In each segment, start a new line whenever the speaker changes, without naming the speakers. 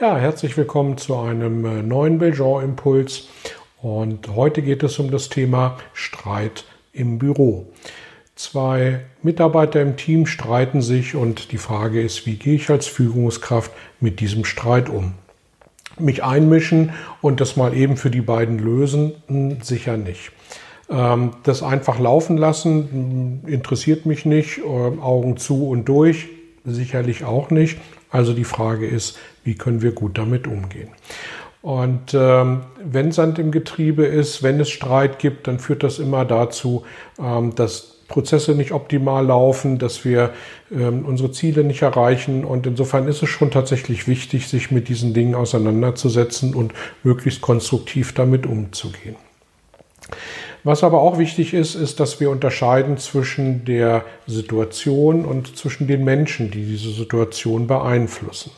Ja, herzlich willkommen zu einem äh, neuen Belgian-Impuls. Und heute geht es um das Thema Streit im Büro. Zwei Mitarbeiter im Team streiten sich und die Frage ist, wie gehe ich als Führungskraft mit diesem Streit um? Mich einmischen und das mal eben für die beiden lösen? Hm, sicher nicht. Ähm, das einfach laufen lassen hm, interessiert mich nicht. Ähm, Augen zu und durch sicherlich auch nicht. Also die Frage ist, wie können wir gut damit umgehen? Und ähm, wenn Sand im Getriebe ist, wenn es Streit gibt, dann führt das immer dazu, ähm, dass Prozesse nicht optimal laufen, dass wir ähm, unsere Ziele nicht erreichen. Und insofern ist es schon tatsächlich wichtig, sich mit diesen Dingen auseinanderzusetzen und möglichst konstruktiv damit umzugehen. Was aber auch wichtig ist, ist, dass wir unterscheiden zwischen der Situation und zwischen den Menschen, die diese Situation beeinflussen.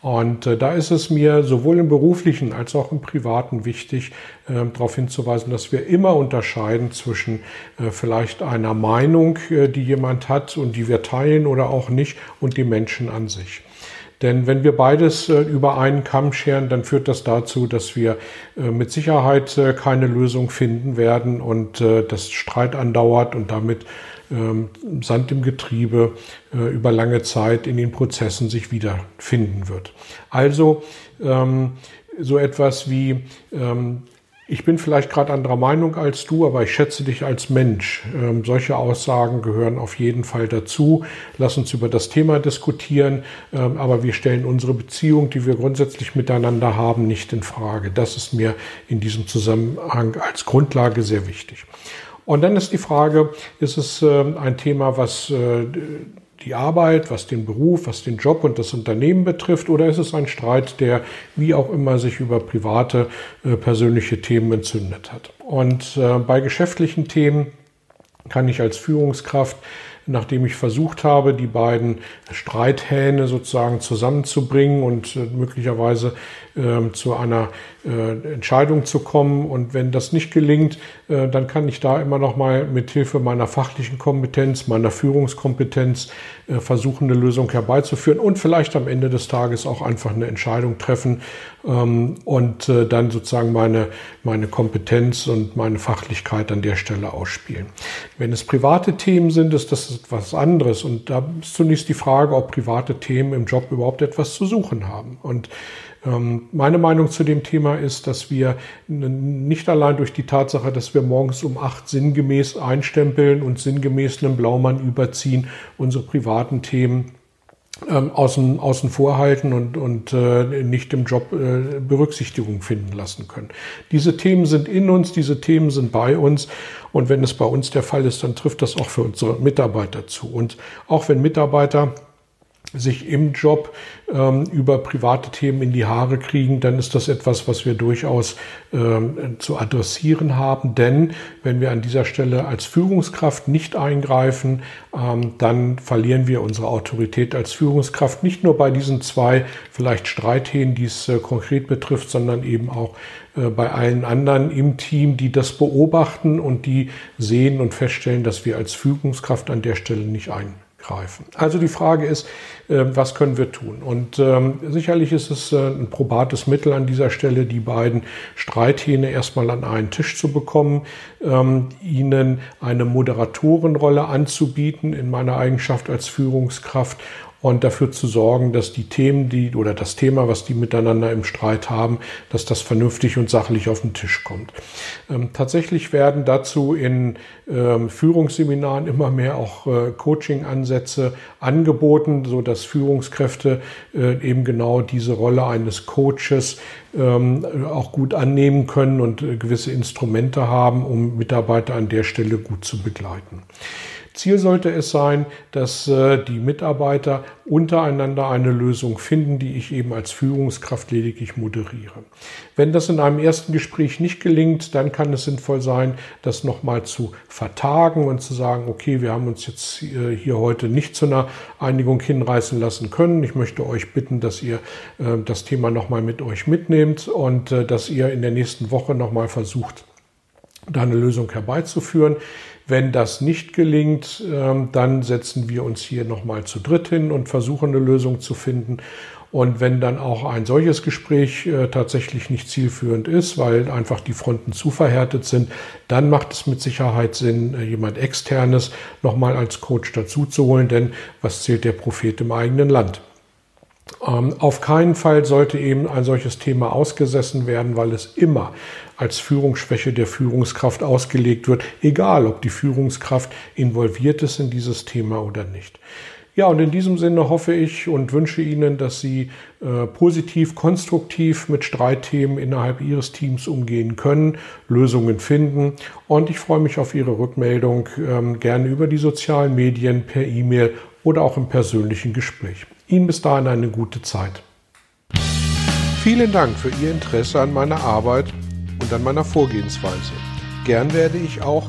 Und äh, da ist es mir sowohl im beruflichen als auch im privaten wichtig, äh, darauf hinzuweisen, dass wir immer unterscheiden zwischen äh, vielleicht einer Meinung, äh, die jemand hat und die wir teilen oder auch nicht, und dem Menschen an sich. Denn wenn wir beides äh, über einen Kamm scheren, dann führt das dazu, dass wir äh, mit Sicherheit äh, keine Lösung finden werden und das Streit andauert und damit ähm, Sand im Getriebe über lange Zeit in den Prozessen sich wiederfinden wird. Also ähm, so etwas wie ähm, ich bin vielleicht gerade anderer Meinung als du, aber ich schätze dich als Mensch. Ähm, solche Aussagen gehören auf jeden Fall dazu. Lass uns über das Thema diskutieren, ähm, aber wir stellen unsere Beziehung, die wir grundsätzlich miteinander haben, nicht in Frage. Das ist mir in diesem Zusammenhang als Grundlage sehr wichtig. Und dann ist die Frage, ist es äh, ein Thema, was äh, die Arbeit, was den Beruf, was den Job und das Unternehmen betrifft, oder ist es ein Streit, der wie auch immer sich über private, äh, persönliche Themen entzündet hat? Und äh, bei geschäftlichen Themen kann ich als Führungskraft nachdem ich versucht habe, die beiden Streithähne sozusagen zusammenzubringen und äh, möglicherweise äh, zu einer äh, Entscheidung zu kommen. Und wenn das nicht gelingt, dann kann ich da immer noch mal mit Hilfe meiner fachlichen Kompetenz, meiner Führungskompetenz äh, versuchen, eine Lösung herbeizuführen und vielleicht am Ende des Tages auch einfach eine Entscheidung treffen ähm, und äh, dann sozusagen meine, meine Kompetenz und meine Fachlichkeit an der Stelle ausspielen. Wenn es private Themen sind, ist das etwas anderes. Und da ist zunächst die Frage, ob private Themen im Job überhaupt etwas zu suchen haben. Und meine Meinung zu dem Thema ist, dass wir nicht allein durch die Tatsache, dass wir morgens um acht sinngemäß einstempeln und sinngemäß einen Blaumann überziehen, unsere privaten Themen ähm, außen, außen vor halten und, und äh, nicht im Job äh, Berücksichtigung finden lassen können. Diese Themen sind in uns, diese Themen sind bei uns und wenn es bei uns der Fall ist, dann trifft das auch für unsere Mitarbeiter zu. Und auch wenn Mitarbeiter sich im Job ähm, über private Themen in die Haare kriegen, dann ist das etwas, was wir durchaus ähm, zu adressieren haben. Denn wenn wir an dieser Stelle als Führungskraft nicht eingreifen, ähm, dann verlieren wir unsere Autorität als Führungskraft. Nicht nur bei diesen zwei vielleicht Streithähnen, die es äh, konkret betrifft, sondern eben auch äh, bei allen anderen im Team, die das beobachten und die sehen und feststellen, dass wir als Führungskraft an der Stelle nicht eingreifen greifen. Also die Frage ist, äh, was können wir tun? Und ähm, sicherlich ist es äh, ein probates Mittel an dieser Stelle, die beiden Streithähne erstmal an einen Tisch zu bekommen, ähm, ihnen eine Moderatorenrolle anzubieten in meiner Eigenschaft als Führungskraft und dafür zu sorgen, dass die Themen, die oder das Thema, was die miteinander im Streit haben, dass das vernünftig und sachlich auf den Tisch kommt. Ähm, tatsächlich werden dazu in ähm, Führungsseminaren immer mehr auch äh, Coaching-Ansätze angeboten, so dass Führungskräfte äh, eben genau diese Rolle eines Coaches ähm, auch gut annehmen können und äh, gewisse Instrumente haben, um Mitarbeiter an der Stelle gut zu begleiten. Ziel sollte es sein, dass äh, die Mitarbeiter untereinander eine Lösung finden, die ich eben als Führungskraft lediglich moderiere. Wenn das in einem ersten Gespräch nicht gelingt, dann kann es sinnvoll sein, das nochmal zu vertagen und zu sagen, okay, wir haben uns jetzt äh, hier heute nicht zu einer Einigung hinreißen lassen können. Ich möchte euch bitten, dass ihr äh, das Thema nochmal mit euch mitnehmt und dass ihr in der nächsten Woche nochmal versucht, da eine Lösung herbeizuführen. Wenn das nicht gelingt, ähm, dann setzen wir uns hier nochmal zu dritt hin und versuchen eine Lösung zu finden. Und wenn dann auch ein solches Gespräch äh, tatsächlich nicht zielführend ist, weil einfach die Fronten zu verhärtet sind, dann macht es mit Sicherheit Sinn, äh, jemand externes nochmal als Coach dazu zu holen, denn was zählt der Prophet im eigenen Land? Ähm, auf keinen Fall sollte eben ein solches Thema ausgesessen werden, weil es immer als Führungsschwäche der Führungskraft ausgelegt wird, egal ob die Führungskraft involviert ist in dieses Thema oder nicht. Ja, und in diesem Sinne hoffe ich und wünsche Ihnen, dass Sie äh, positiv, konstruktiv mit Streitthemen innerhalb Ihres Teams umgehen können, Lösungen finden. Und ich freue mich auf Ihre Rückmeldung ähm, gerne über die sozialen Medien, per E-Mail oder auch im persönlichen Gespräch. Ihnen bis dahin eine gute Zeit.
Vielen Dank für Ihr Interesse an meiner Arbeit und an meiner Vorgehensweise. Gern werde ich auch